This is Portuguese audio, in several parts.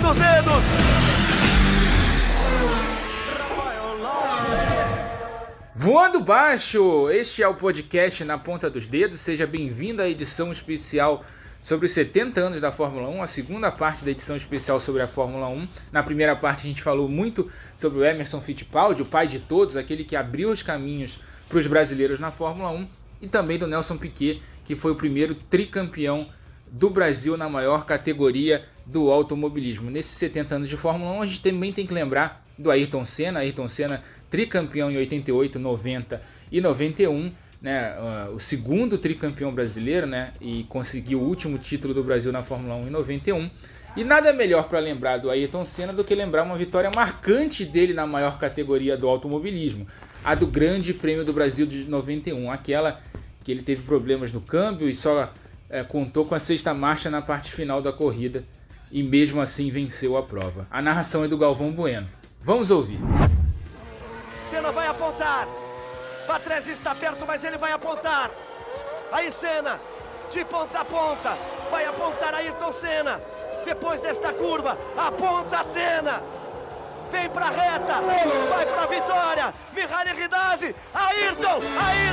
ponta dos dedos. Voando baixo, este é o podcast Na Ponta dos Dedos. Seja bem-vindo à edição especial sobre os 70 anos da Fórmula 1, a segunda parte da edição especial sobre a Fórmula 1. Na primeira parte a gente falou muito sobre o Emerson Fittipaldi, o pai de todos, aquele que abriu os caminhos para os brasileiros na Fórmula 1, e também do Nelson Piquet, que foi o primeiro tricampeão do Brasil na maior categoria do automobilismo. Nesses 70 anos de Fórmula 1, a gente também tem que lembrar do Ayrton Senna, Ayrton Senna tricampeão em 88, 90 e 91, né, uh, o segundo tricampeão brasileiro, né, e conseguiu o último título do Brasil na Fórmula 1 em 91. E nada melhor para lembrar do Ayrton Senna do que lembrar uma vitória marcante dele na maior categoria do automobilismo, a do Grande Prêmio do Brasil de 91, aquela que ele teve problemas no câmbio e só é, contou com a sexta marcha na parte final da corrida e mesmo assim venceu a prova. A narração é do Galvão Bueno. Vamos ouvir. Senna vai apontar. Patrese está perto, mas ele vai apontar. Aí Senna, de ponta a ponta, vai apontar Ayrton Senna. Depois desta curva, aponta Senna. Vem para a reta, vai para a vitória. Mihaly Ridazzi, Ayrton, Ayrton,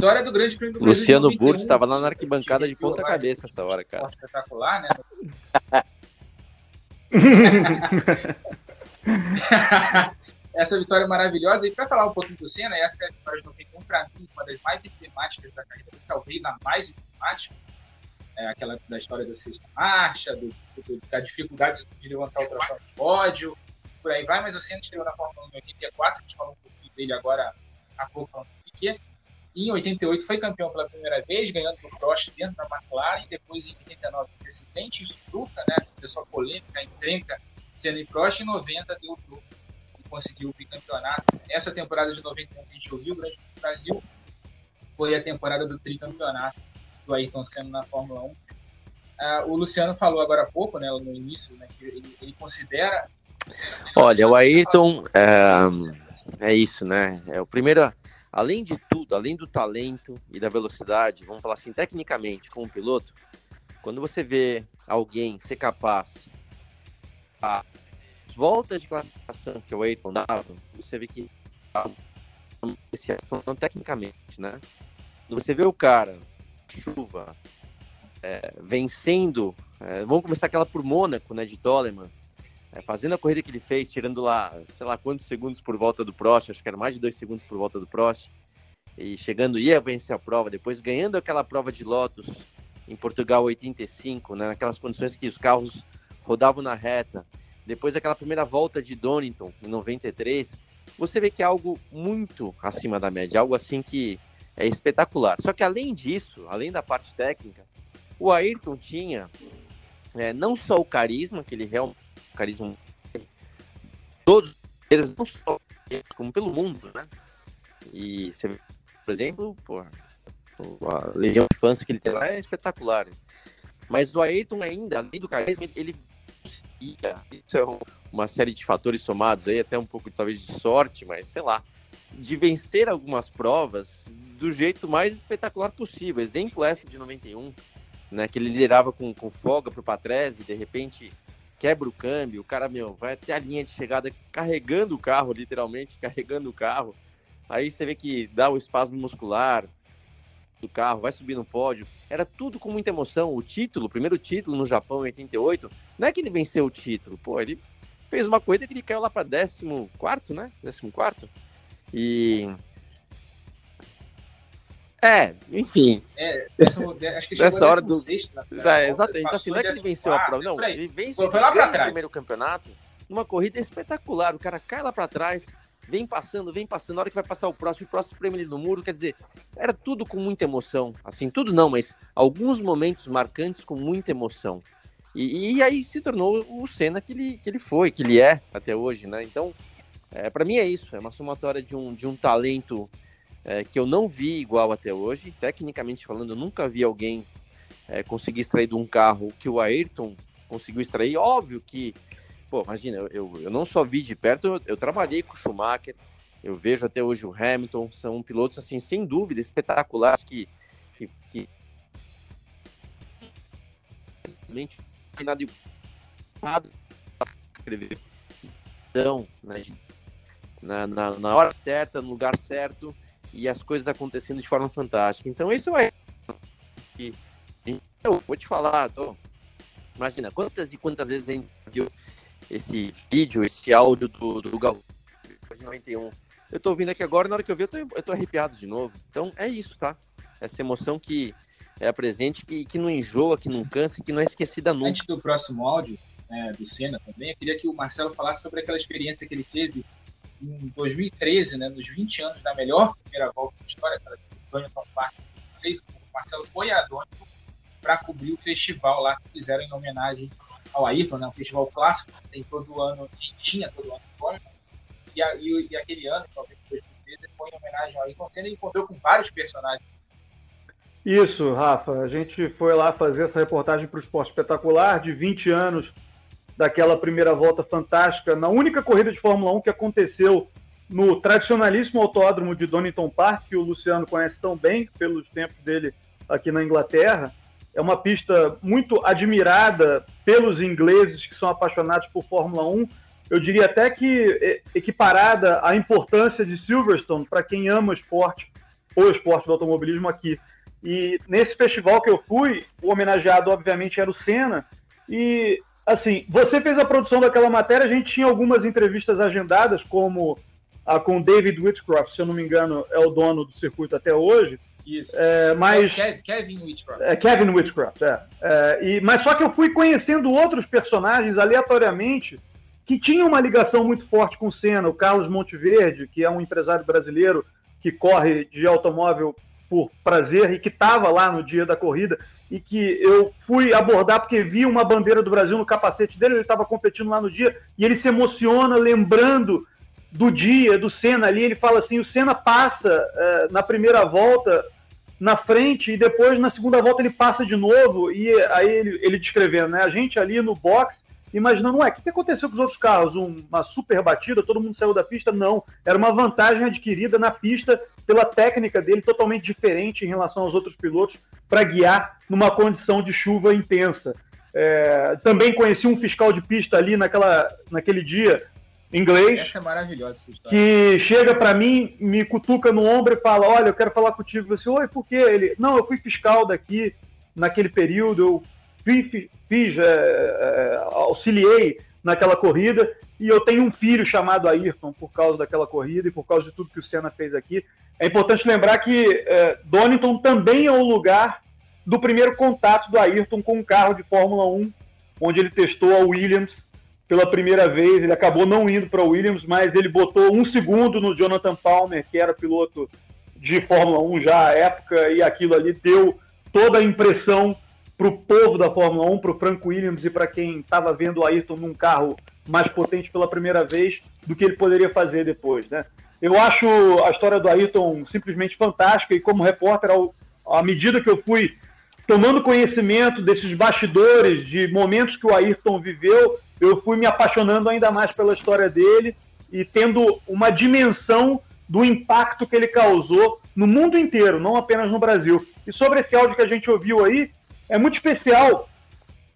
Vitória do Grande Prêmio do Brasil. Luciano de 91. Burti estava lá na arquibancada de ponta cabeça essa hora, cara. Espetacular, né? essa vitória maravilhosa. E para falar um pouquinho do Senna, essa é a vitória de 91, para mim, uma das mais emblemáticas da carreira, talvez a mais emblemática. É aquela da história da sexta marcha, do, do- da dificuldade de levantar o troféu de pódio, por aí vai. Mas o Senna estreou na Fórmula 1 em 84, a gente falou um pouquinho dele agora há pouco falando do Piquet. Em 88 foi campeão pela primeira vez, ganhando do Prost dentro da McLaren. Depois, em 89, teve acidente, isso truca, né? Começou a polêmica, a encrenca, Senna e Prost. Em 90 deu o e conseguiu o bicampeonato. Essa temporada de 91 que a gente ouviu, o Grande do Brasil, foi a temporada do tricampeonato do Ayrton Senna na Fórmula 1. Ah, o Luciano falou agora há pouco, né, no início, né, que ele, ele considera. Olha, o Ayrton é, é isso, né? É o primeiro, além de tudo, além do talento e da velocidade, vamos falar assim, tecnicamente, como piloto, quando você vê alguém ser capaz as voltas de classificação que o Ayrton dava, você vê que falando tecnicamente, né? Quando você vê o cara chuva é, vencendo, é, vamos começar aquela por Mônaco, né, de Toleman, é, fazendo a corrida que ele fez, tirando lá, sei lá quantos segundos por volta do Prost, acho que era mais de dois segundos por volta do Prost, e chegando, ia vencer a prova, depois ganhando aquela prova de Lotus em Portugal 85, né, naquelas condições que os carros rodavam na reta, depois aquela primeira volta de Donington em 93, você vê que é algo muito acima da média, algo assim que é espetacular. Só que além disso, além da parte técnica, o Ayrton tinha é, não só o carisma, que ele realmente carisma todos eles não só como pelo mundo, né? E você vê, por exemplo, a legião de fãs que ele tem lá é espetacular. Mas o Ayrton ainda, além do carisma, ele conseguia, isso é uma série de fatores somados aí, até um pouco talvez de sorte, mas sei lá, de vencer algumas provas do jeito mais espetacular possível. Exemplo essa de 91, né, que ele liderava com, com folga pro Patrese, de repente quebra o câmbio, o cara, meu, vai até a linha de chegada carregando o carro, literalmente carregando o carro. Aí você vê que dá o espasmo muscular do carro, vai subir no pódio. Era tudo com muita emoção. O título, o primeiro título no Japão em 88, não é que ele venceu o título, pô, ele fez uma corrida que ele caiu lá para 14, né? 14. E é, enfim. É, essa, acho que chegou Nessa hora do. sexto, né, É, exatamente. Então, assim, não é que ele venceu a prova, não. Ele vence Foi- lá pra trás. primeiro campeonato numa corrida espetacular. O cara cai lá para trás, vem passando, vem passando. Na hora que vai passar o próximo, o próximo prêmio ele no muro. Quer dizer, era tudo com muita emoção. Assim, tudo não, mas alguns momentos marcantes com muita emoção. E, e aí se tornou o Senna que ele, que ele foi, que ele é até hoje, né? Então, é, para mim é isso. É uma somatória de um, de um talento é, que eu não vi igual até hoje. Tecnicamente falando, eu nunca vi alguém é, conseguir extrair de um carro que o Ayrton conseguiu extrair. Óbvio que pô, imagina, eu, eu não só vi de perto, eu, eu trabalhei com o Schumacher, eu vejo até hoje o Hamilton, são pilotos, assim, sem dúvida, espetaculares que, que, que nada escrever então, né, na, na, na, hora certa, no lugar certo e as coisas acontecendo de forma fantástica. Então, isso é. Eu vou te falar, tô, imagina quantas e quantas vezes a gente viu esse vídeo, esse áudio do, do Gaúcho de 91. Eu tô ouvindo aqui agora, na hora que eu vi, eu tô, eu tô arrepiado de novo. Então é isso, tá? Essa emoção que é presente, que, que não enjoa, que não cansa, que não é esquecida nunca. Antes do próximo áudio, né, do Senna também, eu queria que o Marcelo falasse sobre aquela experiência que ele teve em 2013, né, nos 20 anos da melhor primeira volta da história, aquela Donington Park. O Marcelo foi a Donington para cobrir o festival lá que fizeram em homenagem ao Ayrton, né? um festival clássico que tem todo ano, e tinha todo ano agora. E, a, e, e, aquele ano, talvez 2013, foi em homenagem ao Ayrton Senna e encontrou com vários personagens. Isso, Rafa. A gente foi lá fazer essa reportagem para o Esporte Espetacular de 20 anos daquela primeira volta fantástica, na única corrida de Fórmula 1 que aconteceu no tradicionalíssimo autódromo de Donington Park, que o Luciano conhece tão bem pelos tempos dele aqui na Inglaterra. É uma pista muito admirada pelos ingleses que são apaixonados por Fórmula 1. Eu diria até que equiparada à importância de Silverstone para quem ama esporte, o esporte do automobilismo aqui. E nesse festival que eu fui, o homenageado, obviamente, era o Senna. E, assim, você fez a produção daquela matéria, a gente tinha algumas entrevistas agendadas, como a com David Whitcroft, se eu não me engano, é o dono do circuito até hoje. Isso. É, mas, é Kevin Whitcroft. É Kevin Whitcroft, é. é. e, mas só que eu fui conhecendo outros personagens aleatoriamente que tinham uma ligação muito forte com o Senna. O Carlos Monteverde, que é um empresário brasileiro que corre de automóvel por prazer e que estava lá no dia da corrida e que eu fui abordar porque vi uma bandeira do Brasil no capacete dele, ele estava competindo lá no dia e ele se emociona lembrando do dia, do Senna ali, ele fala assim, o Senna passa é, na primeira volta na frente e depois na segunda volta ele passa de novo e aí ele, ele descrevendo, né, a gente ali no box imaginando, ué, o que, que aconteceu com os outros carros? Uma super batida, todo mundo saiu da pista? Não, era uma vantagem adquirida na pista pela técnica dele totalmente diferente em relação aos outros pilotos para guiar numa condição de chuva intensa. É, também conheci um fiscal de pista ali naquela, naquele dia, inglês. Essa é maravilhosa Que chega para mim, me cutuca no ombro e fala: Olha, eu quero falar contigo. Eu disse, Oi, por quê? Ele, não, eu fui fiscal daqui naquele período, eu fiz, é, é, auxiliei naquela corrida e eu tenho um filho chamado Ayrton por causa daquela corrida e por causa de tudo que o Senna fez aqui. É importante lembrar que é, Donington também é o lugar do primeiro contato do Ayrton com um carro de Fórmula 1, onde ele testou a Williams pela primeira vez. Ele acabou não indo para o Williams, mas ele botou um segundo no Jonathan Palmer, que era piloto de Fórmula 1 já à época, e aquilo ali deu toda a impressão para o povo da Fórmula 1, para o Frank Williams e para quem estava vendo o Ayrton num carro mais potente pela primeira vez, do que ele poderia fazer depois, né? Eu acho a história do Ayrton simplesmente fantástica e como repórter, ao, à medida que eu fui tomando conhecimento desses bastidores, de momentos que o Ayrton viveu, eu fui me apaixonando ainda mais pela história dele e tendo uma dimensão do impacto que ele causou no mundo inteiro, não apenas no Brasil. E sobre esse áudio que a gente ouviu aí, é muito especial,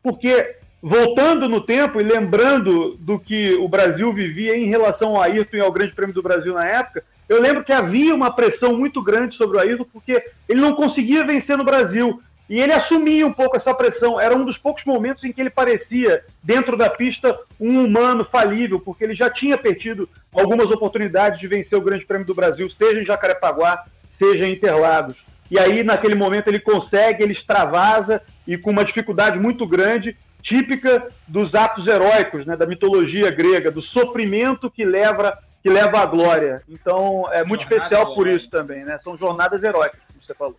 porque voltando no tempo e lembrando do que o Brasil vivia em relação ao Ayrton e ao Grande Prêmio do Brasil na época, eu lembro que havia uma pressão muito grande sobre o Ayrton, porque ele não conseguia vencer no Brasil. E ele assumia um pouco essa pressão. Era um dos poucos momentos em que ele parecia, dentro da pista, um humano falível, porque ele já tinha perdido algumas oportunidades de vencer o Grande Prêmio do Brasil, seja em Jacarepaguá, seja em Interlagos. E aí, naquele momento, ele consegue, ele extravasa e com uma dificuldade muito grande típica dos atos heróicos, né, da mitologia grega, do sofrimento que leva que leva à glória. Então é muito Jornada especial por isso também, né? São jornadas heróicas, como você falou.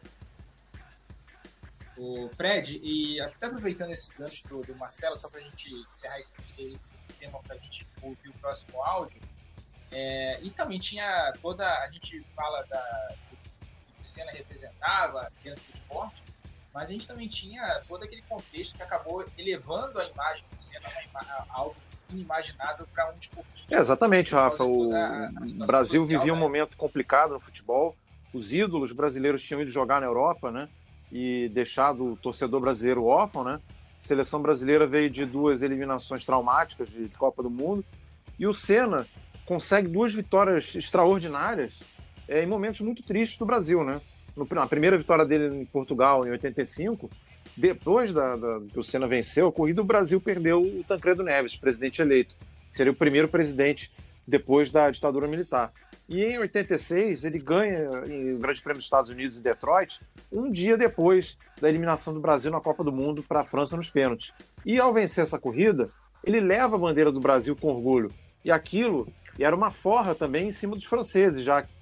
O Fred, e até aproveitando esse gancho do, do Marcelo, só para a gente encerrar esse, esse tema para a gente ouvir o próximo áudio, é, e também tinha toda. A gente fala da, Senna representava dentro do esporte, mas a gente também tinha todo aquele contexto que acabou elevando a imagem do Senna a algo inimaginável para um esportista. É, exatamente, Rafa. O Brasil social, vivia né? um momento complicado no futebol. Os ídolos brasileiros tinham ido jogar na Europa, né? E deixado o torcedor brasileiro órfão, né? A seleção brasileira veio de duas eliminações traumáticas de Copa do Mundo. E o Senna consegue duas vitórias extraordinárias é, em momentos muito tristes do Brasil, né? No, a primeira vitória dele em Portugal, em 85, depois da, da, que o Senna venceu a corrida, o Brasil perdeu o Tancredo Neves, presidente eleito. Seria o primeiro presidente depois da ditadura militar. E em 86, ele ganha o Grande Prêmio dos Estados Unidos em Detroit, um dia depois da eliminação do Brasil na Copa do Mundo para a França nos pênaltis. E ao vencer essa corrida, ele leva a bandeira do Brasil com orgulho. E aquilo era uma forra também em cima dos franceses, já que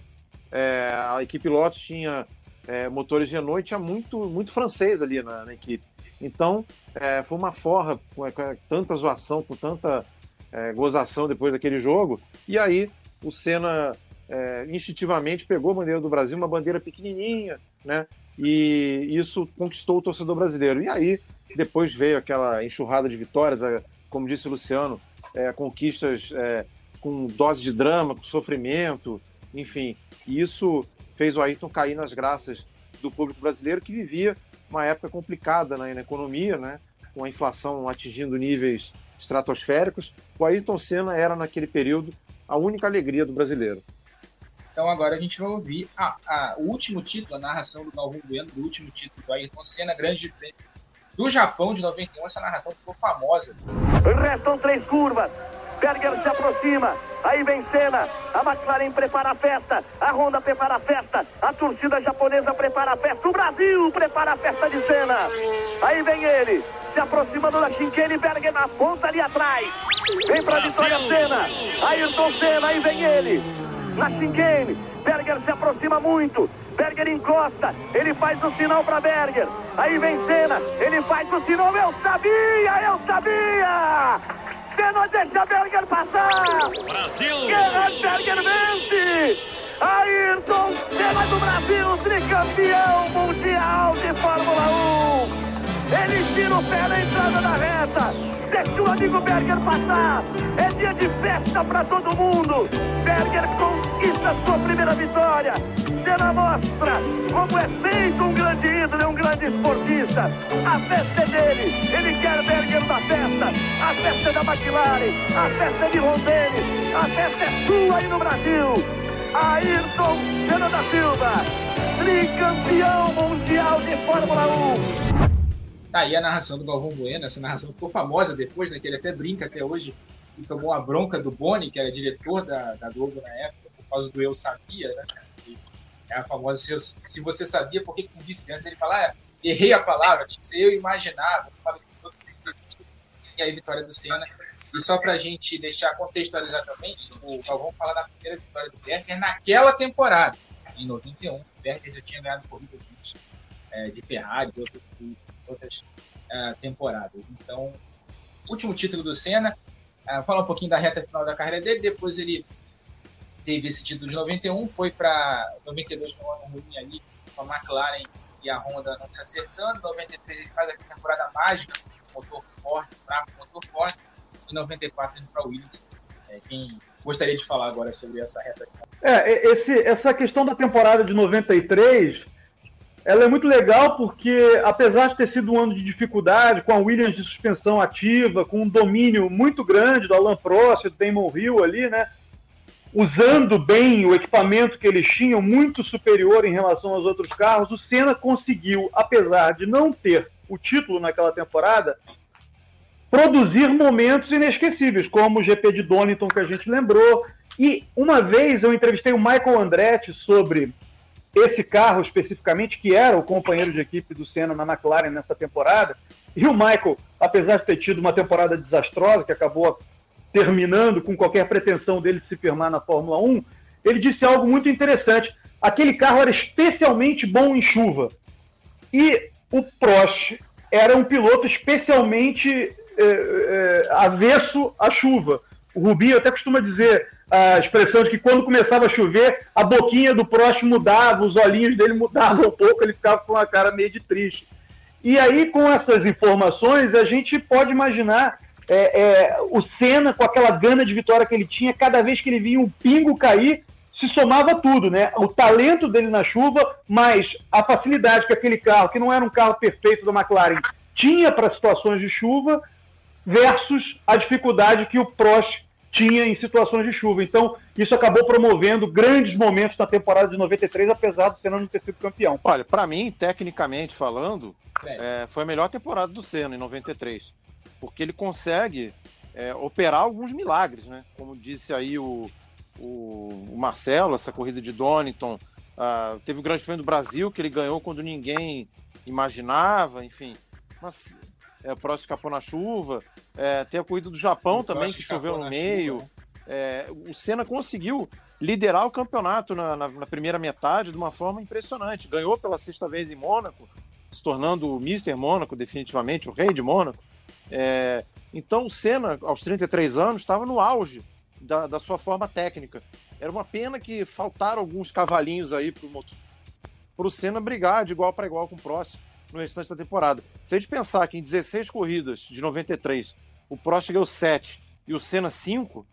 é, a equipe Lotus tinha é, motores Renault e tinha muito, muito francês ali na, na equipe. Então, é, foi uma forra com, com, tanta zoação, com tanta é, gozação depois daquele jogo. E aí o Senna é, instintivamente pegou a bandeira do Brasil, uma bandeira pequenininha, né? E isso conquistou o torcedor brasileiro. E aí depois veio aquela enxurrada de vitórias, como disse o Luciano, é, conquistas é, com dose de drama, com sofrimento, enfim. E isso fez o Ayrton cair nas graças do público brasileiro que vivia uma época complicada né, na economia, né, com a inflação atingindo níveis estratosféricos. O Ayrton Senna era, naquele período, a única alegria do brasileiro. Então agora a gente vai ouvir a, a, o último título, a narração do Galvão Bueno, do último título do Ayrton Senna, grande prêmio do Japão de 91. Essa narração ficou famosa. Restam três curvas. Berger se aproxima. Aí vem Senna. A McLaren prepara a festa. A Honda prepara a festa. A torcida japonesa prepara a festa. O Brasil prepara a festa de Senna. Aí vem ele. Se aproximando da Shinkane. Berger na ponta ali atrás. Vem pra vitória Senna. Ayrton Senna. Aí vem ele. Na Shinkane. Berger se aproxima muito. Berger encosta, ele faz o sinal para Berger. Aí vem Senna, ele faz o sinal. Eu sabia, eu sabia! Senna deixa Berger passar. Brasil. Gerhard Berger vence. Ayrton Senna do Brasil, tricampeão mundial Deixa o amigo Berger passar. É dia de festa para todo mundo. Berger conquista sua primeira vitória. Senna mostra como é feito um grande ídolo e um grande esportista. A festa é dele. Ele quer Berger na festa. A festa é da McLaren. A festa é de Rondelli. A festa é sua aí no Brasil. Ayrton Senna da Silva, tricampeão mundial de Fórmula 1. Tá aí a narração do Galvão Bueno, essa narração ficou famosa depois, né? Que ele até brinca até hoje e tomou a bronca do Boni, que era diretor da, da Globo na época, por causa do Eu Sabia, né? é a famosa se, se você sabia, por que não disse antes? Ele fala, ah, errei a palavra, tinha que ser eu imaginava, e aí vitória do Senna. E só pra gente deixar contextualizar também, o Galvão fala da primeira vitória do Berger naquela temporada, em 91. O Berger já tinha ganhado corridas é, de Ferrari, de outros outras uh, temporadas. Então, último título do Senna. Uh, falar um pouquinho da reta final da carreira dele. Depois ele teve esse título de 91, foi para 92 foi um ano ruim ali com a McLaren e a Honda não se acertando. 93 ele faz aquela temporada mágica, motor forte, fraco, motor forte. E 94 indo para Williams. É, quem gostaria de falar agora sobre essa reta? É, esse, essa questão da temporada de 93 ela é muito legal porque, apesar de ter sido um ano de dificuldade, com a Williams de suspensão ativa, com um domínio muito grande do Alan Prost, do Damon Hill ali, né? Usando bem o equipamento que eles tinham, muito superior em relação aos outros carros, o Senna conseguiu, apesar de não ter o título naquela temporada, produzir momentos inesquecíveis, como o GP de Donington que a gente lembrou. E uma vez eu entrevistei o Michael Andretti sobre esse carro especificamente, que era o companheiro de equipe do Senna na McLaren nessa temporada, E o Michael, apesar de ter tido uma temporada desastrosa, que acabou terminando com qualquer pretensão dele de se firmar na Fórmula 1, ele disse algo muito interessante. Aquele carro era especialmente bom em chuva. E o Prost era um piloto especialmente é, é, avesso à chuva. O Rubinho até costuma dizer a expressão de que quando começava a chover, a boquinha do Prost mudava, os olhinhos dele mudavam um pouco, ele ficava com uma cara meio de triste. E aí, com essas informações, a gente pode imaginar é, é, o Senna, com aquela gana de vitória que ele tinha, cada vez que ele via um pingo cair, se somava tudo, né? O talento dele na chuva, mas a facilidade que aquele carro, que não era um carro perfeito da McLaren, tinha para situações de chuva, versus a dificuldade que o Prost tinha em situações de chuva. Então, isso acabou promovendo grandes momentos na temporada de 93, apesar do Senna não ter sido campeão. Olha, para mim, tecnicamente falando, é, foi a melhor temporada do Senna em 93, porque ele consegue é, operar alguns milagres, né? Como disse aí o, o, o Marcelo, essa corrida de Donington, uh, teve o Grande Prêmio do Brasil que ele ganhou quando ninguém imaginava, enfim. Mas é, o Prost escapou na chuva. É, tem a corrida do Japão o também, que choveu no meio. Chuva, né? é, o Senna conseguiu liderar o campeonato na, na, na, primeira metade de uma forma impressionante. Ganhou pela sexta vez em Mônaco, se tornando o Mister Mônaco, definitivamente, o rei de Mônaco. É, então o Senna, aos 33 anos, estava no auge da, da, sua forma técnica. Era uma pena que faltaram alguns cavalinhos aí para o Senna brigar de igual para igual com o próximo no restante da temporada. Se a gente pensar que em 16 corridas de 93, o Prost ganhou 7 e o Senna 5,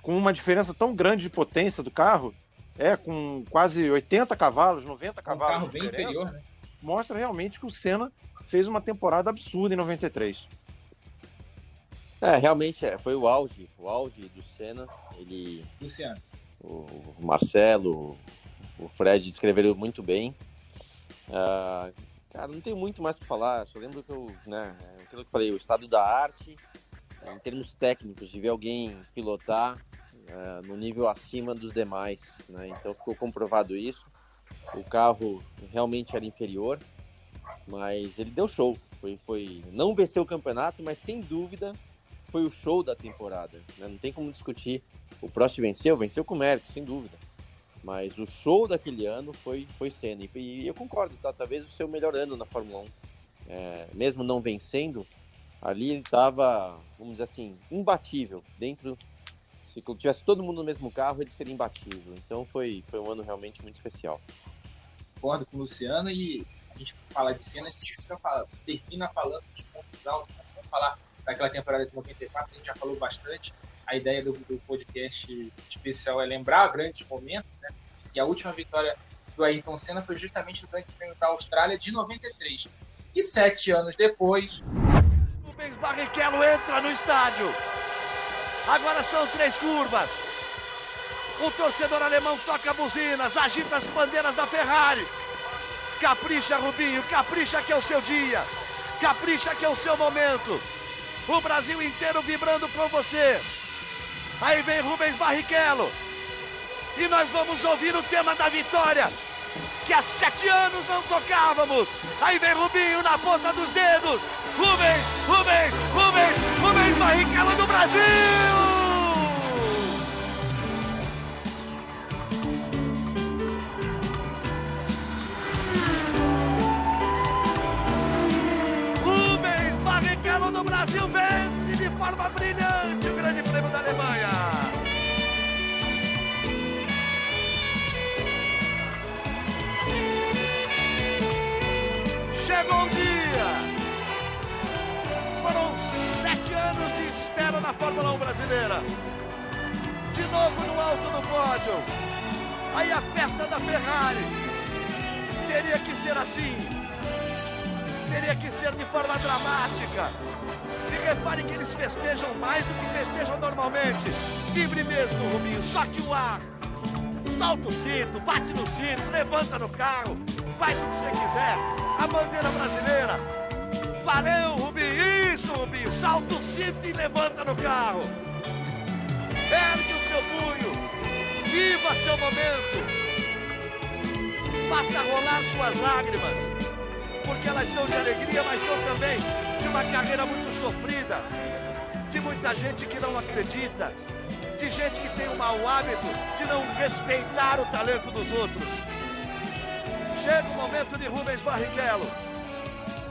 com uma diferença tão grande de potência do carro, é, com quase 80 cavalos, 90 cavalos. Um carro bem inferior, né? Mostra realmente que o Senna fez uma temporada absurda em 93. É, realmente é, foi o auge, o auge do Senna. Ele. Luciano. O Marcelo, o Fred escreveram muito bem. Uh, Cara, não tenho muito mais para falar, só lembro que eu, né, aquilo que eu falei, o estado da arte, em termos técnicos, de ver alguém pilotar é, no nível acima dos demais, né? Então ficou comprovado isso. O carro realmente era inferior, mas ele deu show. Foi, foi não venceu o campeonato, mas sem dúvida foi o show da temporada. Né? Não tem como discutir. O Prost venceu, venceu com mérito, sem dúvida. Mas o show daquele ano foi, foi Senna. E, eu concordo, tá? Talvez o seu melhor ano na Fórmula 1. É, mesmo não vencendo, ali ele estava, vamos dizer assim, imbatível. Dentro, se tivesse todo mundo no mesmo carro, ele seria imbatível. Então foi, foi um ano realmente muito especial. Concordo com o Luciano e a gente fala de Senna, a gente falando, termina falando de altos. Vamos falar daquela temporada de 94, a gente já falou bastante a ideia do, do, podcast especial é lembrar grandes momentos, né? E a última vitória do Ayrton Senna foi justamente no Grande Prêmio da Austrália de 93. E sete anos depois. Rubens Barrichello entra no estádio. Agora são três curvas. O torcedor alemão toca buzinas, agita as bandeiras da Ferrari. Capricha, Rubinho, capricha que é o seu dia. Capricha que é o seu momento. O Brasil inteiro vibrando por você. Aí vem Rubens Barrichello. E nós vamos ouvir o tema da vitória. Que há sete anos não tocávamos. Aí vem Rubinho na ponta dos dedos. Rubens, Rubens, Rubens, Rubens Barrichello do Brasil! Rubens Barrichello do Brasil vence de forma brilhante Prêmio da Alemanha. Chegou o dia! Foram sete anos de espera na Fórmula 1 brasileira. De novo no alto do pódio. Aí a festa da Ferrari. Teria que ser assim. Teria que ser de forma dramática. E repare que eles festejam mais do que festejam normalmente. Livre mesmo, Rubinho, só que o ar. Solta o cinto, bate no cinto, levanta no carro, faz o que você quiser. A bandeira brasileira. Valeu, Rubinho. Isso, Rubinho. Salta o cinto e levanta no carro. Ergue o seu punho. Viva seu momento. Faça rolar suas lágrimas. Porque elas são de alegria, mas são também de uma carreira muito sofrida, de muita gente que não acredita, de gente que tem o mau hábito de não respeitar o talento dos outros. Chega o momento de Rubens Barrichello.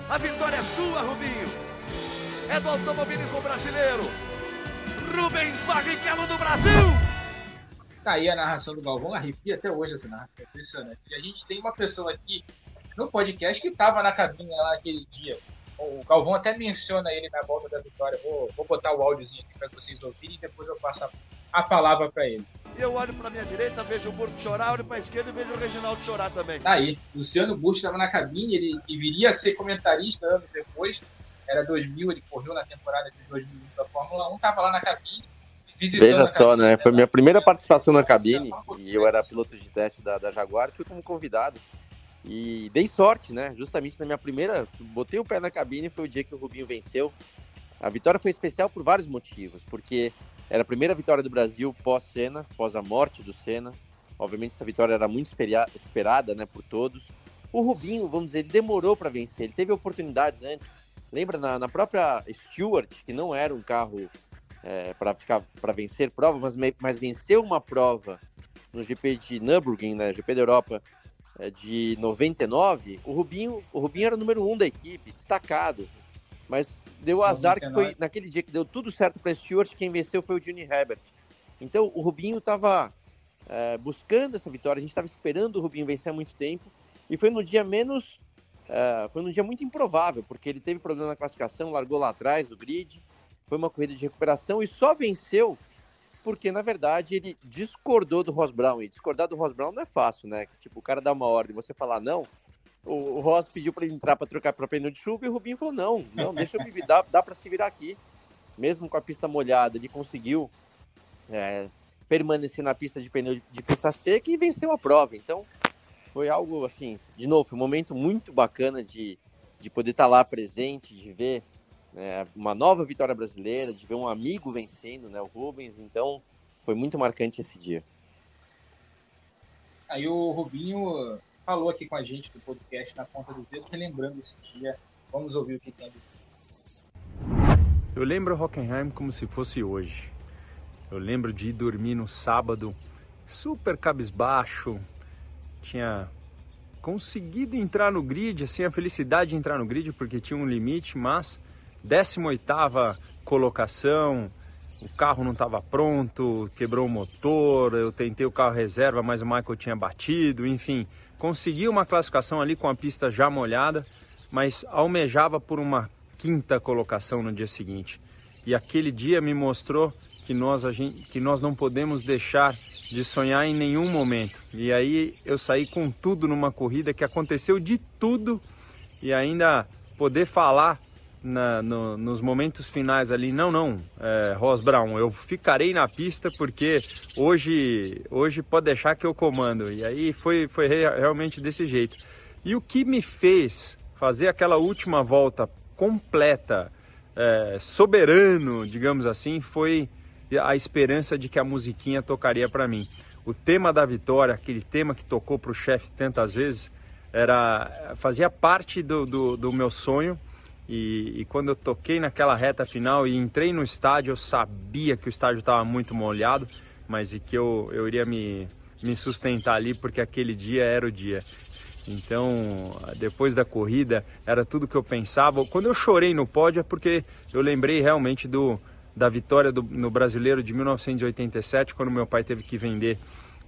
A vitória é sua, Rubinho. É do automobilismo brasileiro. Rubens Barrichello do Brasil. Tá aí a narração do Galvão, arrepia até hoje essa narração, é impressionante. E a gente tem uma pessoa aqui no podcast que estava na cabine lá aquele dia. O Galvão até menciona ele na volta da vitória. Vou, vou botar o áudiozinho aqui para vocês ouvirem e depois eu passo a, a palavra para ele. Eu olho para minha direita, vejo o Burto chorar, olho para a esquerda e vejo o Reginaldo chorar também. Tá aí. Luciano Burto estava na cabine, ele, ele viria a ser comentarista anos depois. Era 2000, ele correu na temporada de 2001 da Fórmula 1, estava lá na cabine. Veja só, né? Foi minha primeira participação na cabine e eu era piloto de teste da, da Jaguar, fui como convidado. E dei sorte, né? Justamente na minha primeira, botei o pé na cabine, foi o dia que o Rubinho venceu. A vitória foi especial por vários motivos, porque era a primeira vitória do Brasil pós-Senna, pós a morte do Senna. Obviamente essa vitória era muito esperada, né, por todos. O Rubinho, vamos dizer, ele demorou para vencer, ele teve oportunidades antes. Lembra na, na própria Stewart, que não era um carro é, para ficar para vencer prova, mas, mas venceu uma prova no GP de Nürburgring, né, GP da Europa, de 99, o Rubinho, o Rubinho era o número um da equipe, destacado. Mas deu azar que foi naquele dia que deu tudo certo para Stewart, quem venceu foi o Jimmy Herbert. Então o Rubinho estava é, buscando essa vitória, a gente estava esperando o Rubinho vencer há muito tempo, e foi no dia menos. É, foi num dia muito improvável, porque ele teve problema na classificação, largou lá atrás do grid, foi uma corrida de recuperação e só venceu porque, na verdade, ele discordou do Ross Brown. E discordar do Ross Brown não é fácil, né? Tipo, o cara dá uma ordem você falar não. O, Ross pediu para ele entrar para trocar para pneu de chuva e o Rubinho falou: não, não, deixa eu me dá, dá para se virar aqui. Mesmo com a pista molhada, ele conseguiu é, permanecer na pista de pneu de, de pista seca e venceu a prova. Então, foi algo assim, de novo, um momento muito bacana de, de poder estar tá lá presente, de ver né, uma nova vitória brasileira, de ver um amigo vencendo, né, o Rubens. Então, foi muito marcante esse dia. Aí o Rubinho falou aqui com a gente do podcast na ponta do dedo, relembrando esse dia. Vamos ouvir o que tem a dizer. Eu lembro Hockenheim como se fosse hoje. Eu lembro de ir dormir no sábado, super cabisbaixo. Tinha conseguido entrar no grid, assim, a felicidade de entrar no grid, porque tinha um limite, mas 18ª colocação, o carro não estava pronto, quebrou o motor, eu tentei o carro reserva, mas o Michael tinha batido, enfim, consegui uma classificação ali com a pista já molhada, mas almejava por uma quinta colocação no dia seguinte. E aquele dia me mostrou que nós, gente, que nós não podemos deixar de sonhar em nenhum momento. E aí eu saí com tudo numa corrida que aconteceu de tudo e ainda poder falar na, no, nos momentos finais ali, não, não, é, Ross Brown, eu ficarei na pista porque hoje, hoje pode deixar que eu comando. E aí foi, foi realmente desse jeito. E o que me fez fazer aquela última volta completa, é, soberano, digamos assim, foi a esperança de que a musiquinha tocaria para mim. O tema da vitória, aquele tema que tocou para o chefe tantas vezes, era fazia parte do, do, do meu sonho e, e, quando eu toquei naquela reta final e entrei no estádio, eu sabia que o estádio estava muito molhado, mas e que eu, eu iria me, me sustentar ali porque aquele dia era o dia. Então, depois da corrida, era tudo que eu pensava. Quando eu chorei no pódio é porque eu lembrei realmente do, da vitória do, no Brasileiro de 1987, quando meu pai teve que vender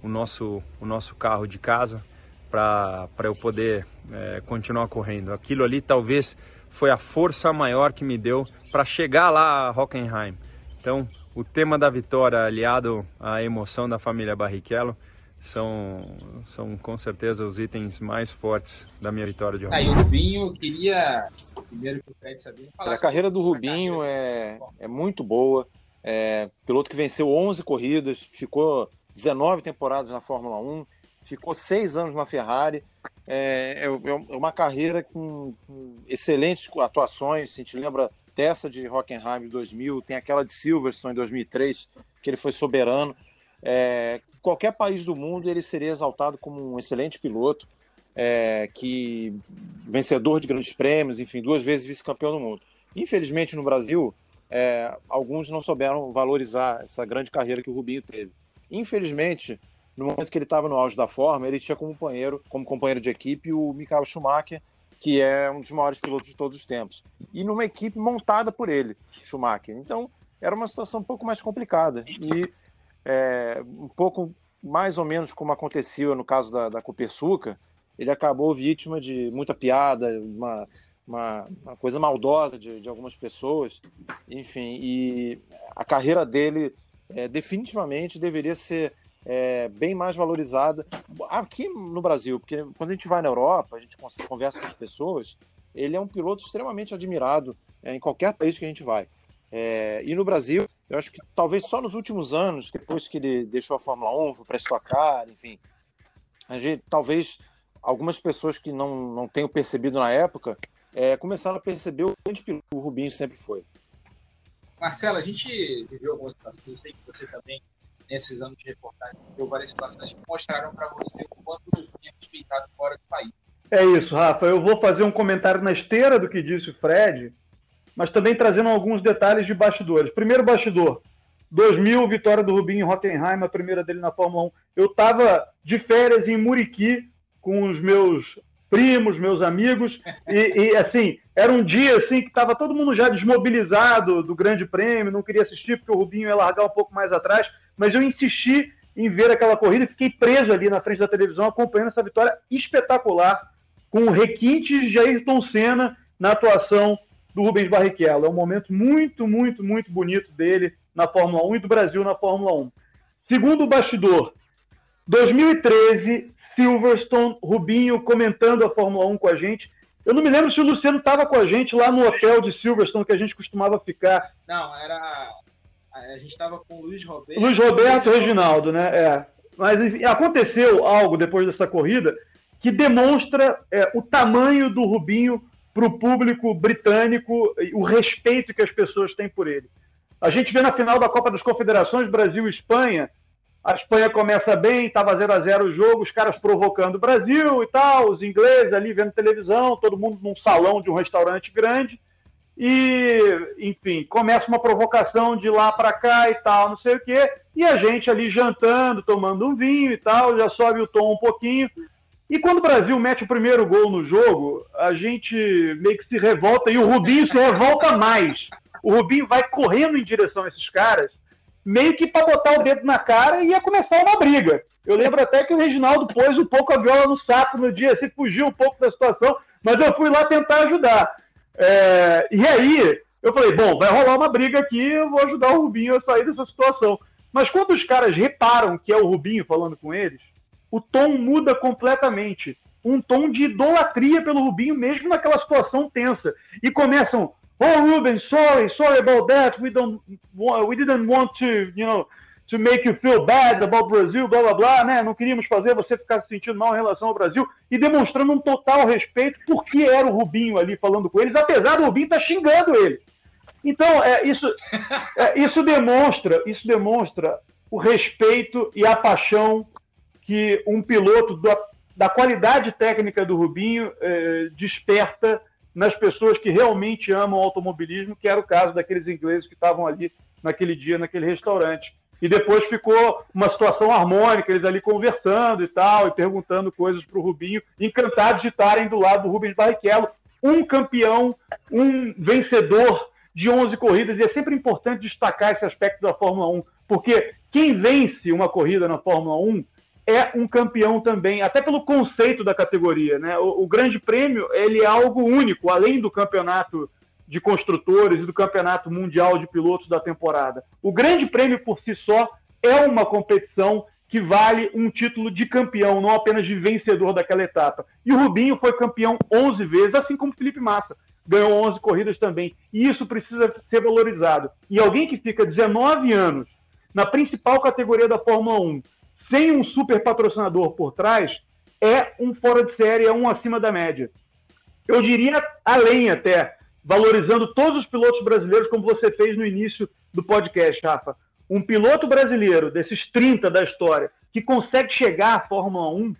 o nosso, o nosso carro de casa para eu poder é, continuar correndo. Aquilo ali talvez foi a força maior que me deu para chegar lá a Hockenheim. Então, o tema da vitória aliado à emoção da família Barrichello são, são com certeza os itens mais fortes da minha vitória de Hockenheim. Aí, o Rubinho queria primeiro que o Fred sabia falar. A carreira do Rubinho é, é muito boa. É, piloto que venceu 11 corridas, ficou 19 temporadas na Fórmula 1, ficou seis anos na Ferrari. É, é, é uma carreira com, com, excelentes atuações. A gente lembra dessa de Hockenheim de 2000, tem aquela de Silverstone em 2003, que ele foi soberano. É, qualquer país do mundo ele seria exaltado como um excelente piloto, é, que vencedor de grandes prêmios, enfim, duas vezes vice-campeão do mundo. Infelizmente, no Brasil, é, alguns não souberam valorizar essa grande carreira que o Rubinho teve. Infelizmente, no momento que ele estava no auge da forma, ele tinha como companheiro, como companheiro de equipe o Michael Schumacher, que é um dos maiores pilotos de todos os tempos. E numa equipe montada por ele, Schumacher. Então, era uma situação um pouco mais complicada. E é, um pouco mais ou menos como aconteceu no caso da, da Copersuca, ele acabou vítima de muita piada, uma, uma, uma coisa maldosa de, de, algumas pessoas, enfim, e a carreira dele é, definitivamente deveria ser é, bem mais valorizada aqui no Brasil, porque quando a gente vai na Europa, a gente conversa com as pessoas, ele é um piloto extremamente admirado é, em qualquer país que a gente vai. É, e no Brasil, eu acho que talvez só nos últimos anos, depois que ele deixou a Fórmula 1, foi para a Stock Car, enfim, a gente, talvez algumas pessoas que não, não tenham percebido na época é, começaram a perceber o grande piloto que o Rubinho sempre foi. Marcelo, a gente viveu algumas situações, eu sei que você também, nesses anos de reportagem, viveu várias situações que mostraram para você o quanto é respeitado fora do país. É isso, Rafa. Eu vou fazer um comentário na esteira do que disse o Fred, mas também trazendo alguns detalhes de bastidores. Primeiro bastidor, 2000, vitória do Rubinho em Hockenheim, a primeira dele na Fórmula 1. Eu estava de férias em Muriqui com os meus primos, meus amigos, e, e, assim, era um dia assim que estava todo mundo já desmobilizado do Grande Prêmio, não queria assistir porque o Rubinho ia largar um pouco mais atrás, mas eu insisti em ver aquela corrida e fiquei preso ali na frente da televisão acompanhando essa vitória espetacular com requintes de Ayrton Senna na atuação do Rubens Barrichello. É um momento muito, muito, muito bonito dele na Fórmula 1 e do Brasil na Fórmula 1. Segundo o bastidor, 2013, Silverstone, Rubinho comentando a Fórmula 1 com a gente. Eu não me lembro se o Luciano estava com a gente lá no hotel de Silverstone que a gente costumava ficar. Não, era. A gente estava com o Luiz Roberto. Luiz Roberto e Reginaldo, né? É. Mas enfim, aconteceu algo depois dessa corrida que demonstra é, o tamanho do Rubinho para o público britânico, o respeito que as pessoas têm por ele. A gente vê na final da Copa das Confederações, Brasil e Espanha, a Espanha começa bem, estava 0 a 0 o jogo, os caras provocando o Brasil e tal, os ingleses ali vendo televisão, todo mundo num salão de um restaurante grande. E, enfim, começa uma provocação de lá para cá e tal, não sei o quê. E a gente ali jantando, tomando um vinho e tal, já sobe o tom um pouquinho. E quando o Brasil mete o primeiro gol no jogo, a gente meio que se revolta e o Rubinho se revolta mais. O Rubinho vai correndo em direção a esses caras meio que para botar o dedo na cara e ia começar uma briga. Eu lembro até que o Reginaldo pôs um pouco a viola no saco no dia, se fugiu um pouco da situação, mas eu fui lá tentar ajudar. É, e aí, eu falei, bom, vai rolar uma briga aqui, eu vou ajudar o Rubinho a sair dessa situação. Mas quando os caras reparam que é o Rubinho falando com eles, o tom muda completamente. Um tom de idolatria pelo Rubinho, mesmo naquela situação tensa. E começam, oh Ruben, sorry, sorry about that. We don't, we didn't want to, you know, to make you feel bad about Brazil, blá blá blá, né? Não queríamos fazer você ficar se sentindo mal em relação ao Brasil e demonstrando um total respeito porque era o Rubinho ali falando com eles, apesar do Rubinho estar tá xingando ele. Então, é, isso, é, isso demonstra, isso demonstra o respeito e a paixão que um piloto da, da qualidade técnica do Rubinho é, desperta nas pessoas que realmente amam o automobilismo, que era o caso daqueles ingleses que estavam ali naquele dia, naquele restaurante. E depois ficou uma situação harmônica, eles ali conversando e tal, e perguntando coisas para o Rubinho, encantados de estarem do lado do Rubens Barrichello, um campeão, um vencedor de 11 corridas, e é sempre importante destacar esse aspecto da Fórmula 1, porque quem vence uma corrida na Fórmula 1 é um campeão também, até pelo conceito da categoria. Né? O, o, Grande Prêmio ele é algo único, além do campeonato de construtores e do campeonato mundial de pilotos da temporada. O Grande Prêmio por si só é uma competição que vale um título de campeão, não apenas de vencedor daquela etapa. E o Rubinho foi campeão 11 vezes, assim como o Felipe Massa. Ganhou 11 corridas também. E isso precisa ser valorizado. E alguém que fica 19 anos na principal categoria da Fórmula 1 sem um super patrocinador por trás, é um fora de série, é um acima da média. Eu diria além até, valorizando todos os pilotos brasileiros, como você fez no início do podcast, Rafa. Um piloto brasileiro, desses 30 da história, que consegue chegar à Fórmula 1,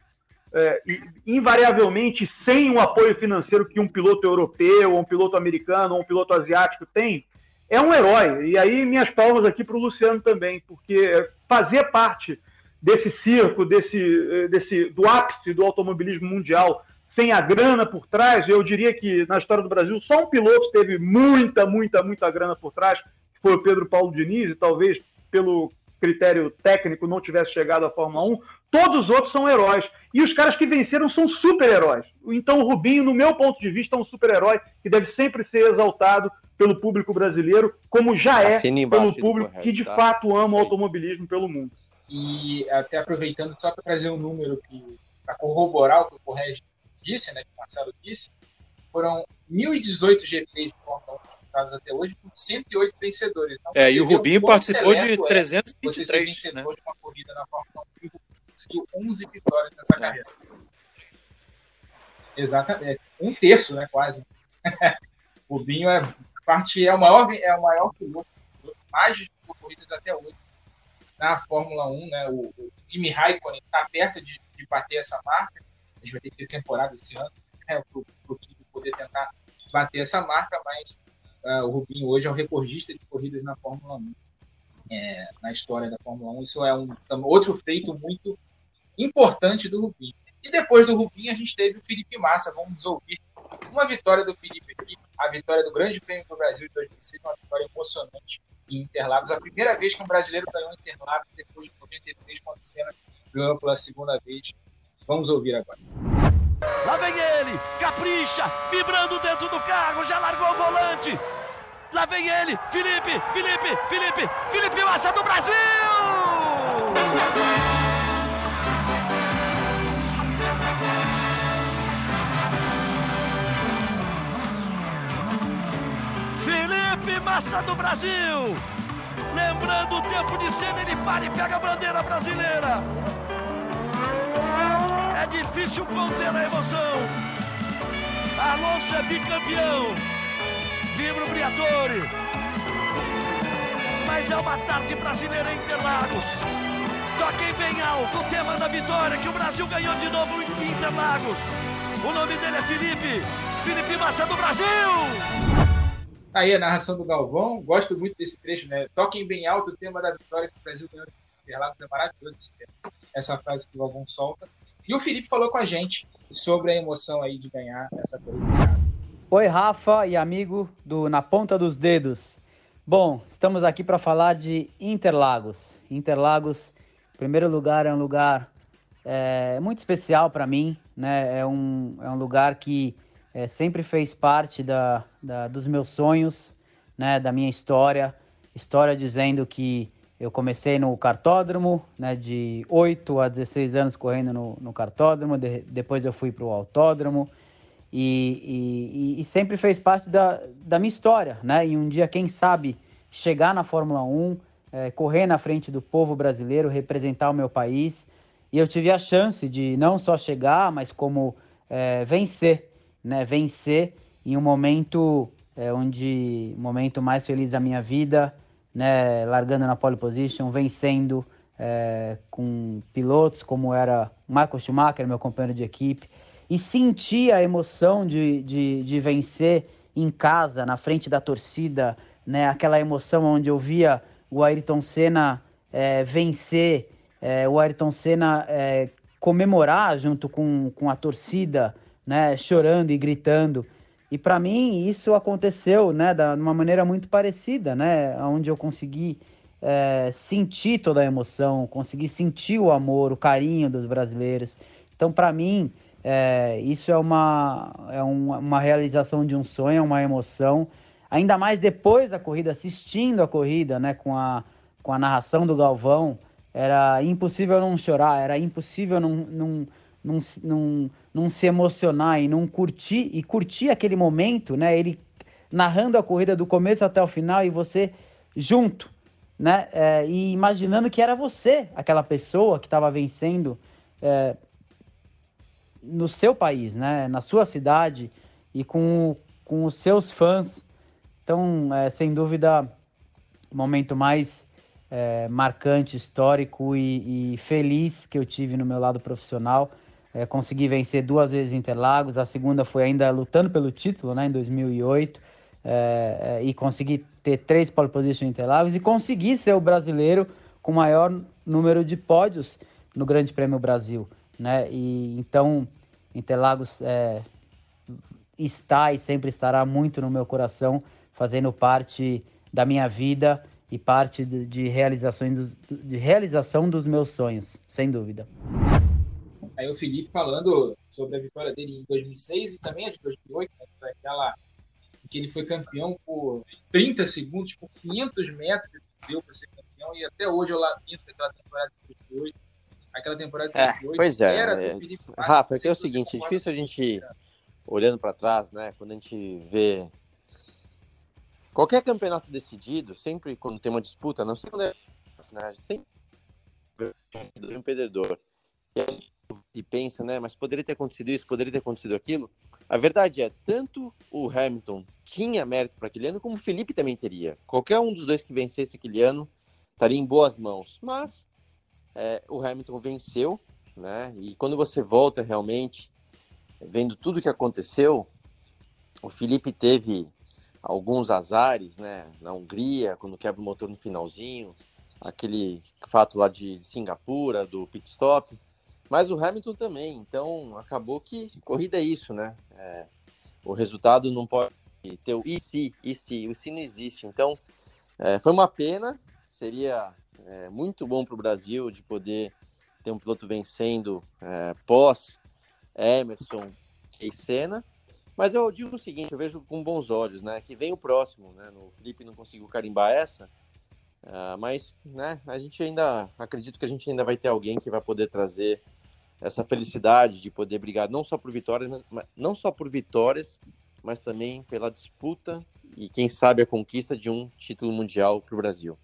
é, invariavelmente sem o apoio financeiro que um piloto europeu, ou um piloto americano, ou um piloto asiático tem, é um herói. E aí minhas palmas aqui para o Luciano também, porque fazer parte desse circo, desse, desse, do ápice do automobilismo mundial, sem a grana por trás, eu diria que na história do Brasil só um piloto teve muita, muita, muita grana por trás, que foi o Pedro Paulo Diniz, e talvez pelo critério técnico não tivesse chegado à Fórmula 1, todos os outros são heróis. E os caras que venceram são super-heróis. Então o Rubinho, no meu ponto de vista, é um super-herói que deve sempre ser exaltado pelo público brasileiro, como já é pelo público correto, que de tá? fato ama o automobilismo pelo mundo. E até aproveitando só para trazer um número para corroborar o que o Correia disse, né, que o Marcelo disse, foram 1.018 GPs de Fórmula 1 disputados até hoje, com 108 vencedores. Então, é, e o Rubinho participou de 323. É, você ser vencedor né? de uma corrida na Fórmula 1 e conseguiu 11 vitórias nessa é. carreira. Exatamente. Um terço, né, quase. o Rubinho é parte é o maior é o maior piloto, mais de corridas até hoje na Fórmula 1, né? O, o Kimi Raikkonen está perto de, de, bater essa marca. A gente vai ter que ter temporada esse ano né, para o Kimi poder tentar bater essa marca, mas uh, o Rubinho hoje é o recordista de corridas na Fórmula 1, é, na história da Fórmula 1. Isso é um outro feito muito importante do Rubinho. E depois do Rubinho, a gente teve o Felipe Massa. Vamos ouvir uma vitória do Felipe aqui, a vitória do Grande Prêmio do Brasil de 2006, uma vitória emocionante em Interlagos. A primeira vez que um brasileiro ganhou Interlagos depois de 93, quando o Senna ganhou pela segunda vez. Vamos ouvir agora. Lá vem ele, capricha, vibrando dentro do carro, já largou o volante. Lá vem ele, Felipe, Felipe, Felipe, Felipe Massa do Brasil! Felipe Massa do Brasil. Lembrando o tempo de cena, ele para e pega a bandeira brasileira. Difícil conter a emoção. Alonso é bicampeão. Vibra o Briatore. Mas é uma tarde brasileira em Interlagos. Toquem bem alto o tema da vitória que o Brasil ganhou de novo em Interlagos. O nome dele é Felipe. Felipe Massa do Brasil! Aí a narração do Galvão, gosto muito desse trecho, né? Toquem bem alto o tema da vitória que o Brasil ganhou de Interlagos, é maravilhoso esse tema. essa frase que o Galvão solta. E o Felipe falou com a gente sobre a emoção aí de ganhar essa corrida. Oi, Rafa e amigo do Na Ponta dos Dedos. Bom, estamos aqui para falar de Interlagos. Interlagos, em primeiro lugar, é um lugar é, muito especial para mim, né? É um, é um lugar que é, sempre fez parte da, da, dos meus sonhos, né, da minha história. História dizendo que eu comecei no cartódromo, né, de 8 a 16 anos correndo no, no cartódromo, de, depois eu fui para o autódromo, e, e, e, sempre fez parte da, da minha história, né? E um dia, quem sabe, chegar na Fórmula 1, é, correr na frente do povo brasileiro, representar o meu país. E eu tive a chance de não só chegar, mas como é, vencer né, vencer em um momento é, onde momento mais feliz da minha vida, né, largando na pole position, vencendo é, com pilotos como era Michael Schumacher, meu companheiro de equipe, e sentir a emoção de, de, de vencer em casa, na frente da torcida, né, aquela emoção onde eu via o Ayrton Senna é, vencer, é, o Ayrton Senna é, comemorar junto com, com a torcida, né, chorando e gritando. E para mim isso aconteceu, né, de uma maneira muito parecida, né, onde eu consegui é, sentir toda a emoção, consegui sentir o amor, o carinho dos brasileiros. Então, para mim, é, isso é uma, é uma, uma realização de um sonho, é uma emoção. Ainda mais depois da corrida, assistindo a corrida, né, com a, com a narração do Galvão, era impossível não chorar, era impossível não, não, não, não, não se emocionar e não curtir e curtir aquele momento, né? Ele narrando a corrida do começo até o final e você junto, né? É, e imaginando que era você, aquela pessoa que estava vencendo é, no seu país, né? Na sua cidade e com, com os seus fãs. Então, é, sem dúvida, o momento mais é, marcante, histórico e, e feliz que eu tive no meu lado profissional é, consegui vencer duas vezes Interlagos, a segunda foi ainda lutando pelo título, né, em 2008, é, é, e consegui ter três pole position em Interlagos e consegui ser o brasileiro com maior número de pódios no Grande Prêmio Brasil, né? E então Interlagos é, está e sempre estará muito no meu coração, fazendo parte da minha vida e parte de, de realizações de realização dos meus sonhos, sem dúvida. Aí o Felipe falando sobre a vitória dele em 2006 e também a de 2008, né, aquela que ele foi campeão por 30 segundos, por 500 metros, deu para ser campeão, e até hoje eu lamento aquela temporada de 2008. Aquela temporada de 2008 é, pois é, era é. do Felipe Rafa, é é o seguinte, é difícil a gente, olhando para trás, né, quando a gente vê qualquer campeonato decidido, sempre quando tem uma disputa, não sei quando é, né, sempre um perdedor. E a gente e pensa, né? Mas poderia ter acontecido isso, poderia ter acontecido aquilo. A verdade é, tanto o Hamilton tinha mérito para aquele ano, como o Felipe também teria. Qualquer um dos dois que vencesse aquele ano estaria em boas mãos. Mas é, o Hamilton venceu, né? E quando você volta realmente, vendo tudo que aconteceu, o Felipe teve alguns azares, né? Na Hungria, quando quebra o motor no finalzinho, aquele fato lá de Singapura, do pit stop. Mas o Hamilton também, então acabou que corrida é isso, né? É, o resultado não pode ter o e se, e se, o se não existe. Então é, foi uma pena, seria é, muito bom para o Brasil de poder ter um piloto vencendo é, pós Emerson e Senna. Mas eu digo o seguinte, eu vejo com bons olhos, né? Que vem o próximo, né? O Felipe não conseguiu carimbar essa, uh, mas, né? A gente ainda acredito que a gente ainda vai ter alguém que vai poder trazer essa felicidade de poder brigar não só por vitórias, mas, não só por vitórias, mas também pela disputa e quem sabe a conquista de um título mundial para o Brasil.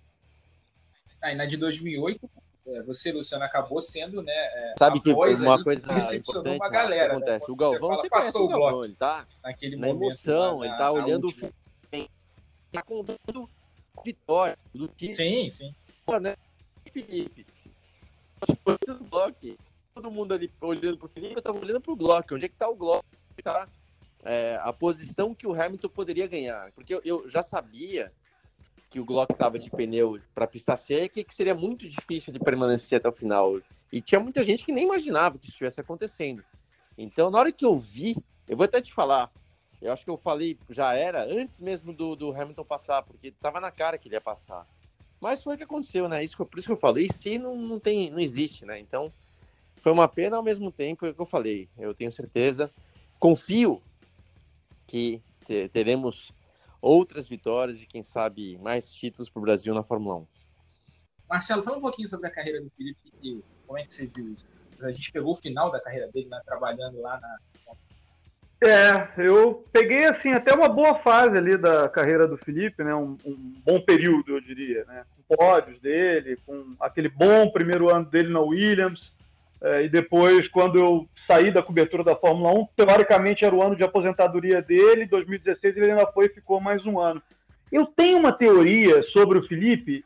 Ah, na de 2008, é, você, Luciano, acabou sendo, né? É, sabe que uma coisa importante uma galera, que acontece. Né? O Galvão, você, fala, passou o Galvão, ele tá naquele na momento, emoção, na, ele tá olhando última. fim, tá contando vitória do que sim, sim. Né? Felipe, o bloco todo mundo ali olhando pro Felipe, eu tava olhando pro Glock. Onde é que tá o Glock? Tá? É, a posição que o Hamilton poderia ganhar. Porque eu, eu já sabia que o Glock tava de pneu para pista seca e que seria muito difícil de permanecer até o final. E tinha muita gente que nem imaginava que isso estivesse acontecendo. Então, na hora que eu vi, eu vou até te falar, eu acho que eu falei, já era, antes mesmo do, do Hamilton passar, porque tava na cara que ele ia passar. Mas foi o que aconteceu, né? Isso, por isso que eu falei, se não, não tem, não existe, né? Então, foi uma pena ao mesmo tempo, é que eu falei. Eu tenho certeza, confio que teremos outras vitórias e quem sabe mais títulos para o Brasil na Fórmula 1. Marcelo, fala um pouquinho sobre a carreira do Felipe e como é que você viu isso. A gente pegou o final da carreira dele, né, trabalhando lá na. É, eu peguei assim até uma boa fase ali da carreira do Felipe, né? Um, um bom período, eu diria, né? Com pódios dele, com aquele bom primeiro ano dele na Williams, e depois, quando eu saí da cobertura da Fórmula 1, teoricamente era o ano de aposentadoria dele, 2016 ele ainda foi e ficou mais um ano. Eu tenho uma teoria sobre o Felipe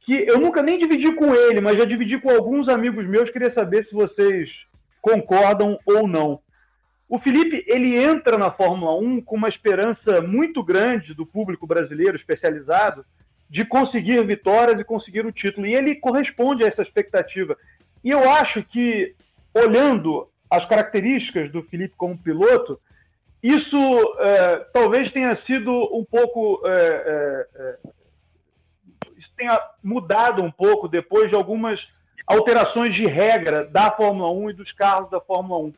que eu nunca nem dividi com ele, mas já dividi com alguns amigos meus, queria saber se vocês concordam ou não. O Felipe, ele entra na Fórmula 1 com uma esperança muito grande do público brasileiro especializado de conseguir vitórias e conseguir o título. E ele corresponde a essa expectativa. E eu acho que, olhando as características do Felipe como piloto, isso é, talvez tenha sido um pouco. É, é, é, isso tenha mudado um pouco depois de algumas alterações de regra da Fórmula 1 e dos carros da Fórmula 1.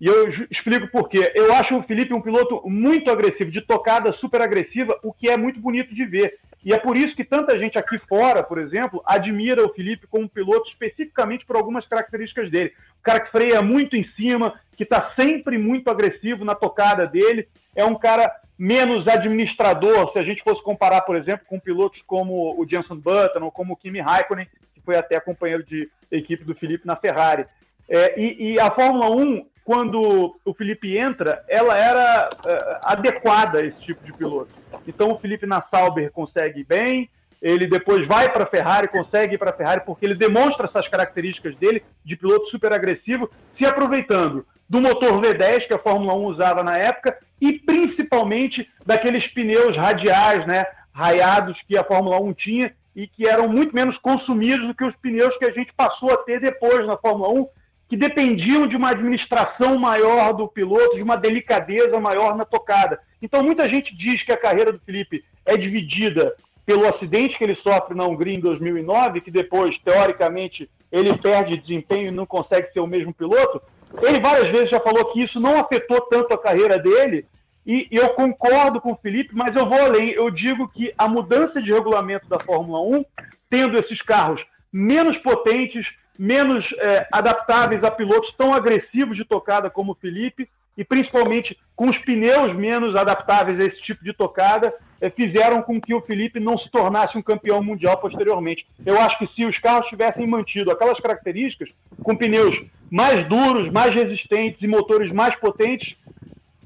E eu explico por quê. Eu acho o Felipe um piloto muito agressivo, de tocada super agressiva, o que é muito bonito de ver. E é por isso que tanta gente aqui fora, por exemplo, admira o Felipe como piloto especificamente por algumas características dele. O cara que freia muito em cima, que está sempre muito agressivo na tocada dele. É um cara menos administrador, se a gente fosse comparar, por exemplo, com pilotos como o Jenson Button ou como o Kimi Raikkonen, que foi até companheiro de equipe do Felipe na Ferrari. É, e, e, a Fórmula 1, quando o Felipe entra, ela era é, adequada a esse tipo de piloto. Então o Felipe na Sauber consegue bem, ele depois vai para a Ferrari, consegue ir para a Ferrari, porque ele demonstra essas características dele, de piloto super agressivo, se aproveitando do motor V10 que a Fórmula 1 usava na época e principalmente daqueles pneus radiais, né, raiados que a Fórmula 1 tinha e que eram muito menos consumidos do que os pneus que a gente passou a ter depois na Fórmula 1, que dependiam de uma administração maior do piloto, de uma delicadeza maior na tocada. Então muita gente diz que a carreira do Felipe é dividida pelo acidente que ele sofre na Hungria em 2009, que depois, teoricamente, ele perde desempenho e não consegue ser o mesmo piloto. Ele várias vezes já falou que isso não afetou tanto a carreira dele, e eu concordo com o Felipe, mas eu vou além. Eu digo que a mudança de regulamento da Fórmula 1, tendo esses carros menos potentes, menos é, adaptáveis a pilotos tão agressivos de tocada como o Felipe, e principalmente com os pneus menos adaptáveis a esse tipo de tocada, é, fizeram com que o Felipe não se tornasse um campeão mundial posteriormente. Eu acho que se os carros tivessem mantido aquelas características, com pneus mais duros, mais resistentes e motores mais potentes,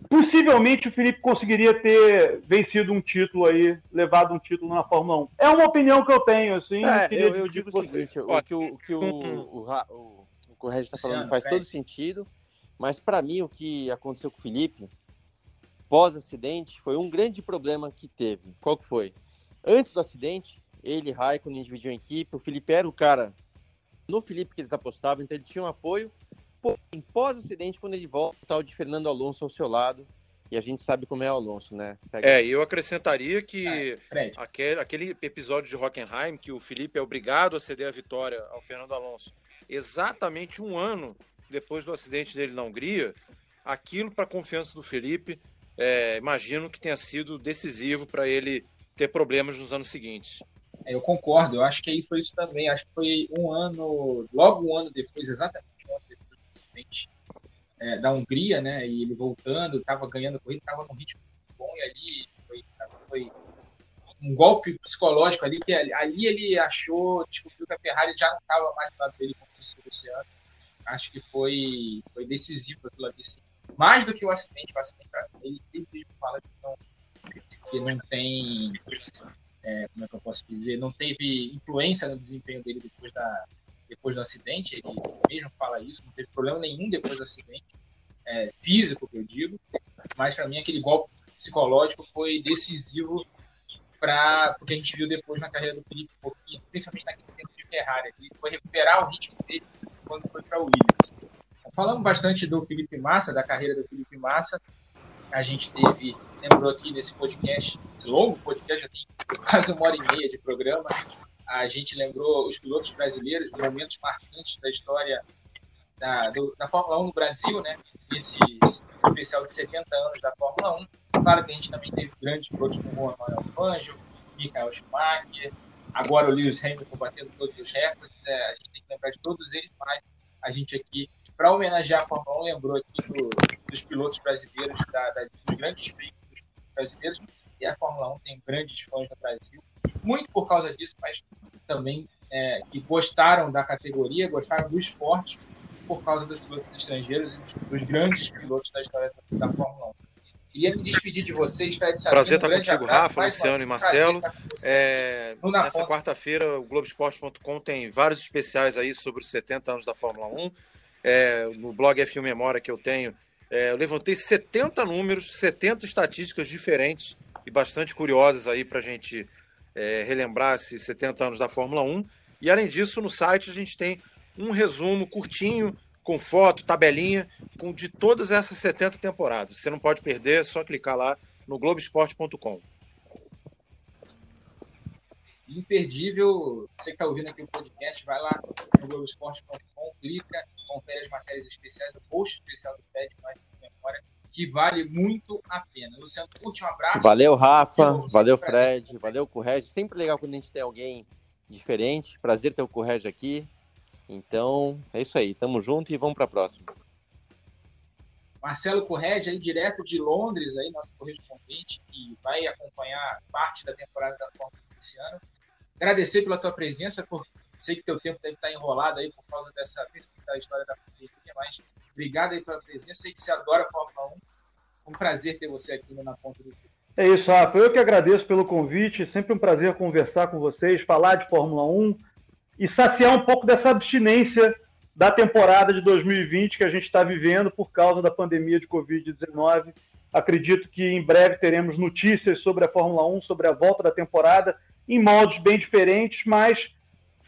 possivelmente o Felipe conseguiria ter vencido um título aí, levado um título na Fórmula 1. É uma opinião que eu tenho, assim. É, eu, eu digo o seguinte, o que o, que o, o, o, o Correio está falando faz todo sentido, mas para mim o que aconteceu com o Felipe pós-acidente foi um grande problema que teve. Qual que foi? Antes do acidente, ele e Raikkonen dividiam a equipe, o Felipe era o cara no Felipe que eles apostavam, então ele tinha um apoio Porém, pós-acidente, quando ele volta, tá o de Fernando Alonso ao seu lado. E a gente sabe como é o Alonso, né? Pega... É, eu acrescentaria que é, aquele, aquele episódio de Hockenheim, que o Felipe é obrigado a ceder a vitória ao Fernando Alonso, exatamente um ano depois do acidente dele na Hungria, aquilo para a confiança do Felipe, é, imagino que tenha sido decisivo para ele ter problemas nos anos seguintes. É, eu concordo, eu acho que aí foi isso também. Acho que foi um ano, logo um ano depois, exatamente acidente é, da Hungria, né? E ele voltando, estava ganhando corrida, estava num ritmo bom e ali foi, foi, um golpe psicológico ali, que ali ele achou, descobriu que a Ferrari já não estava mais do lado dele como disse o Luciano. Acho que foi, foi decisivo aquilo ali. Mais do que o acidente, o acidente ele, ele mesmo fala que não, que não tem, é, como é que eu posso dizer, não teve influência no desempenho dele depois da, depois do acidente, ele mesmo fala isso, não teve problema nenhum depois do acidente, é, físico que eu digo, mas para mim aquele golpe psicológico foi decisivo para o que a gente viu depois na carreira do Felipe um pouquinho, principalmente naquele tempo de Ferrari, ele foi recuperar o ritmo dele quando foi para o Williams. Falamos bastante do Felipe Massa, da carreira do Felipe Massa, a gente teve, lembrou aqui nesse podcast, esse longo podcast, já tem quase uma hora e meia de programa, a gente lembrou os pilotos brasileiros, momentos marcantes da história da, do, da Fórmula 1 no Brasil, né? Esse especial de 70 anos da Fórmula 1. Claro que a gente também teve grandes pilotos como o Manuel Fangio, Michael Schumacher, agora o Lewis Hamilton batendo todos os recordes. É, a gente tem que lembrar de todos eles, mas a gente aqui, para homenagear a Fórmula 1, lembrou aqui do, dos pilotos brasileiros, da, dos grandes veículos brasileiros. E a Fórmula 1 tem grandes fãs no Brasil muito por causa disso, mas também é, que gostaram da categoria, gostaram do esporte por causa dos pilotos estrangeiros dos, grandes pilotos da história da, da Fórmula 1. Queria me despedir de vocês, Fred Sabino. Prazer estar um contigo, abraço, Rafa, Luciano e Marcelo. É, nessa quarta-feira, o Globoesporte.com tem vários especiais aí sobre os 70 anos da Fórmula 1. É, no blog F1 Memória que eu tenho, é, eu levantei 70 números, 70 estatísticas diferentes e bastante curiosas aí para a gente é, relembrar esses 70 anos da Fórmula 1. E além disso, no site a gente tem um resumo curtinho, com foto, tabelinha, com de todas essas 70 temporadas. Você não pode perder, é só clicar lá no Globoesporte.com. Imperdível, você que está ouvindo aqui o podcast, vai lá no Globoesporte.com, clica, confere as matérias especiais, o post especial do Fed, mais memória que vale muito a pena. Luciano, curte um abraço. Valeu, Rafa. Valeu, Fred. Valeu, Correge. Sempre legal quando a gente tem alguém diferente. Prazer ter o Correge aqui. Então, é isso aí. Tamo junto e vamos para a próxima. Marcelo Correge, aí direto de Londres, aí, nosso correspondente, que vai acompanhar parte da temporada da Fórmula desse ano. Agradecer pela tua presença, por sei que teu tempo deve estar enrolado aí por causa dessa da história da pandemia, mas Obrigado aí pela presença. Sei que você adora a Fórmula 1. Um prazer ter você aqui Na Ponta do Fio. É isso, Rafa. Eu que agradeço pelo convite. Sempre um prazer conversar com vocês, falar de Fórmula 1 e saciar um pouco dessa abstinência da temporada de 2020 que a gente está vivendo por causa da pandemia de Covid-19. Acredito que em breve teremos notícias sobre a Fórmula 1, sobre a volta da temporada, em moldes bem diferentes, mas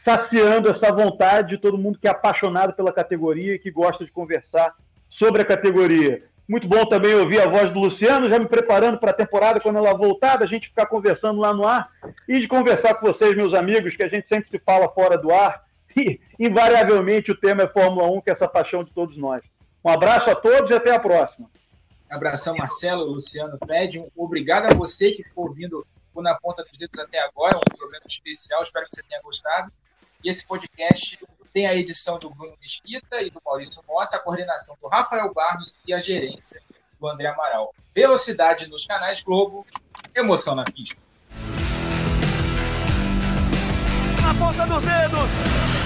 saciando essa vontade de todo mundo que é apaixonado pela categoria e que gosta de conversar sobre a categoria. Muito bom também ouvir a voz do Luciano, já me preparando para a temporada quando ela voltar, da gente ficar conversando lá no ar e de conversar com vocês, meus amigos, que a gente sempre se fala fora do ar. E, invariavelmente, o tema é Fórmula 1, que é essa paixão de todos nós. Um abraço a todos e até a próxima. Abração, Marcelo, Luciano, Fred. Obrigado a você que ficou ouvindo o Na Ponta dos Dedos até agora, um programa especial. Espero que você tenha gostado. Esse podcast tem a edição do Bruno Mesquita e do Maurício Mota, a coordenação do Rafael Barros e a gerência do André Amaral. Velocidade nos canais Globo, emoção na pista. Na ponta dos dedos!